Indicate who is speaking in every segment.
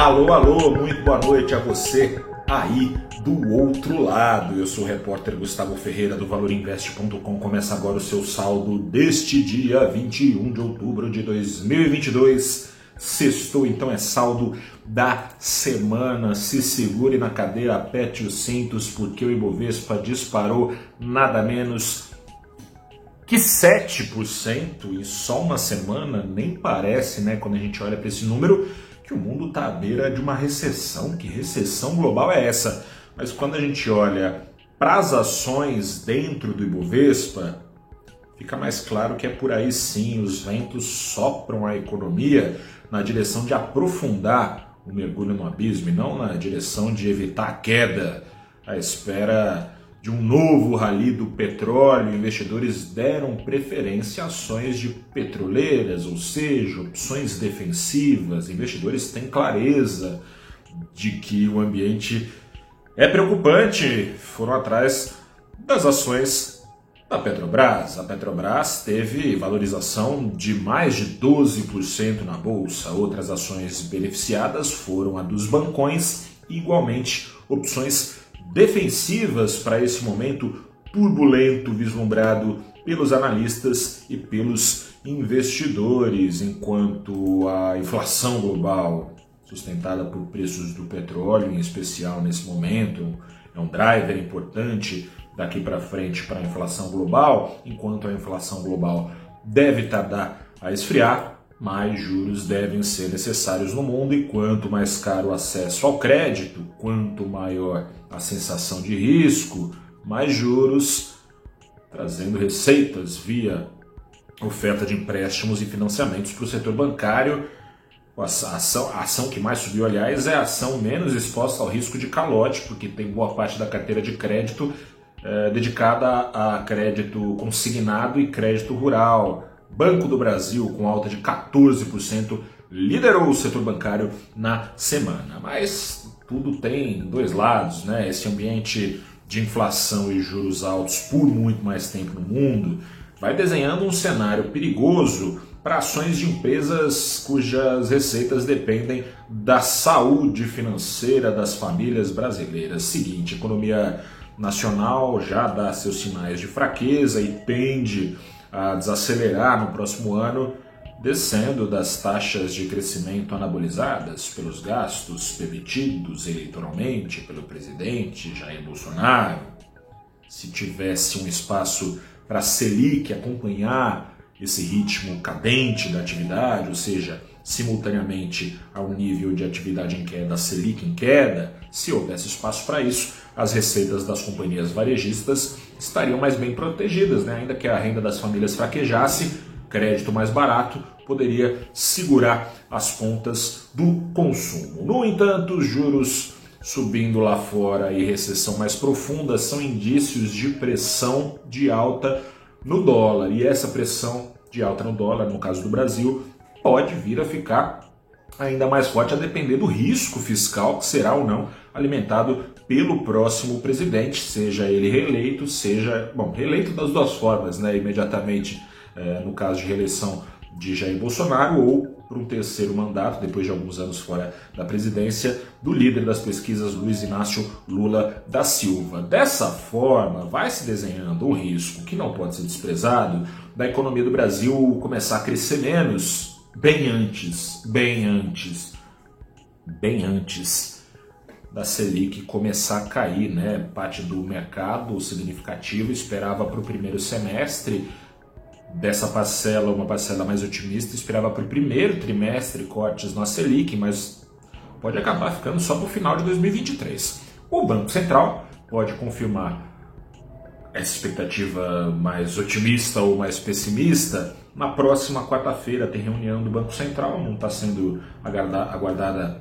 Speaker 1: Alô, alô, muito boa noite a você aí do outro lado. Eu sou o repórter Gustavo Ferreira do ValorInvest.com. Começa agora o seu saldo deste dia 21 de outubro de 2022. Sextou, então é saldo da semana. Se segure na cadeira, apete os cintos, porque o Ibovespa disparou nada menos que 7% em só uma semana. Nem parece, né, quando a gente olha para esse número que o mundo está à beira de uma recessão. Que recessão global é essa? Mas quando a gente olha para as ações dentro do Ibovespa, fica mais claro que é por aí sim, os ventos sopram a economia na direção de aprofundar o mergulho no abismo e não na direção de evitar a queda, à espera de um novo rally do petróleo, investidores deram preferência a ações de petroleiras, ou seja, opções defensivas. Investidores têm clareza de que o ambiente é preocupante, foram atrás das ações da Petrobras. A Petrobras teve valorização de mais de 12% na bolsa. Outras ações beneficiadas foram a dos bancões igualmente opções defensivas para esse momento turbulento vislumbrado pelos analistas e pelos investidores, enquanto a inflação global, sustentada por preços do petróleo, em especial nesse momento, é um driver importante daqui para frente para a inflação global, enquanto a inflação global deve tardar a esfriar, mais juros devem ser necessários no mundo e quanto mais caro o acesso ao crédito, quanto maior a sensação de risco, mais juros, trazendo receitas via oferta de empréstimos e financiamentos para o setor bancário. A ação, a ação que mais subiu, aliás, é a ação menos exposta ao risco de calote, porque tem boa parte da carteira de crédito é, dedicada a crédito consignado e crédito rural Banco do Brasil, com alta de 14%, liderou o setor bancário na semana. Mas tudo tem dois lados, né? Esse ambiente de inflação e juros altos por muito mais tempo no mundo vai desenhando um cenário perigoso para ações de empresas cujas receitas dependem da saúde financeira das famílias brasileiras. Seguinte, a economia nacional já dá seus sinais de fraqueza e tende a desacelerar no próximo ano, descendo das taxas de crescimento anabolizadas pelos gastos permitidos eleitoralmente pelo presidente Jair Bolsonaro. Se tivesse um espaço para a Selic acompanhar esse ritmo cadente da atividade, ou seja, simultaneamente ao nível de atividade em queda, a Selic em queda, se houvesse espaço para isso, as receitas das companhias varejistas estariam mais bem protegidas, né? ainda que a renda das famílias fraquejasse, crédito mais barato poderia segurar as pontas do consumo. No entanto, os juros subindo lá fora e recessão mais profunda são indícios de pressão de alta no dólar. E essa pressão de alta no dólar, no caso do Brasil, pode vir a ficar ainda mais forte a depender do risco fiscal que será ou não alimentado pelo próximo presidente, seja ele reeleito, seja, bom, reeleito das duas formas, né, imediatamente é, no caso de reeleição de Jair Bolsonaro ou para um terceiro mandato, depois de alguns anos fora da presidência, do líder das pesquisas Luiz Inácio Lula da Silva. Dessa forma, vai se desenhando um risco que não pode ser desprezado da economia do Brasil começar a crescer menos bem antes, bem antes, bem antes da Selic começar a cair, né? Parte do mercado significativo esperava para o primeiro semestre dessa parcela, uma parcela mais otimista, esperava para o primeiro trimestre cortes na Selic, mas pode acabar ficando só para o final de 2023. O Banco Central pode confirmar essa expectativa mais otimista ou mais pessimista, na próxima quarta-feira tem reunião do Banco Central, não está sendo aguardada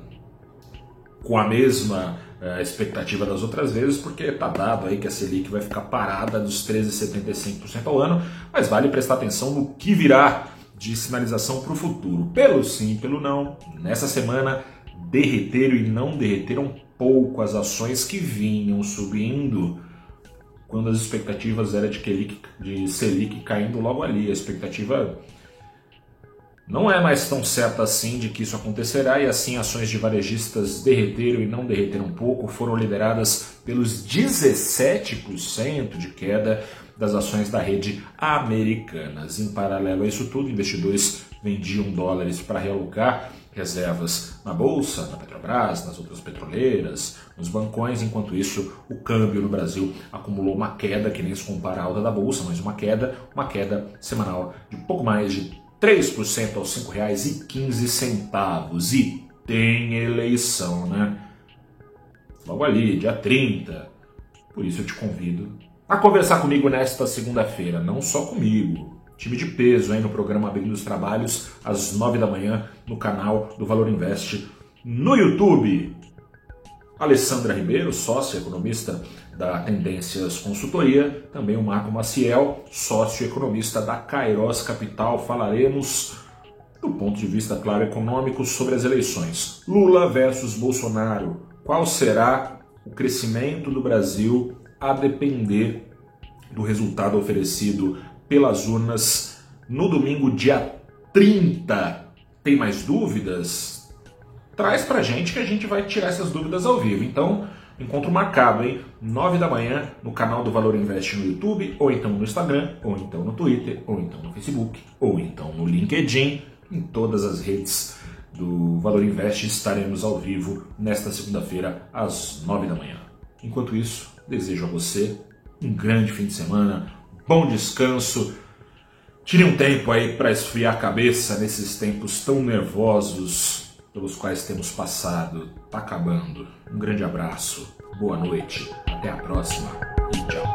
Speaker 1: com a mesma uh, expectativa das outras vezes, porque está dado aí que a Selic vai ficar parada dos 13,75% ao ano, mas vale prestar atenção no que virá de sinalização para o futuro. Pelo sim, pelo não, nessa semana derreteram e não derreteram pouco as ações que vinham subindo quando as expectativas eram de, Selic, de Selic caindo logo ali. A expectativa Não é mais tão certo assim de que isso acontecerá e assim ações de varejistas derreteram e não derreteram um pouco, foram lideradas pelos 17% de queda das ações da rede Americanas. Em paralelo a isso tudo, investidores vendiam dólares para realocar reservas na bolsa, na Petrobras, nas outras petroleiras, nos bancões. Enquanto isso, o câmbio no Brasil acumulou uma queda que nem se compara à alta da bolsa, mas uma queda, uma queda semanal de pouco mais de 3% aos R$ 5,15. E tem eleição, né? Logo ali, dia 30. Por isso eu te convido a conversar comigo nesta segunda-feira, não só comigo, time de peso aí no programa Abrindo os Trabalhos, às 9 da manhã, no canal do Valor Invest no YouTube. Alessandra Ribeiro, sócia economista da Tendências Consultoria, também o Marco Maciel, sócio economista da Kairos Capital. Falaremos do ponto de vista, claro, econômico sobre as eleições. Lula versus Bolsonaro. Qual será o crescimento do Brasil a depender do resultado oferecido pelas urnas no domingo, dia 30. Tem mais dúvidas? Traz pra gente que a gente vai tirar essas dúvidas ao vivo. Então, encontro marcado, hein? 9 da manhã no canal do Valor Invest no YouTube, ou então no Instagram, ou então no Twitter, ou então no Facebook, ou então no LinkedIn, em todas as redes do Valor Invest estaremos ao vivo nesta segunda-feira às 9 da manhã. Enquanto isso, desejo a você um grande fim de semana, bom descanso. Tire um tempo aí para esfriar a cabeça nesses tempos tão nervosos pelos quais temos passado. Tá acabando. Um grande abraço, boa noite, até a próxima e tchau.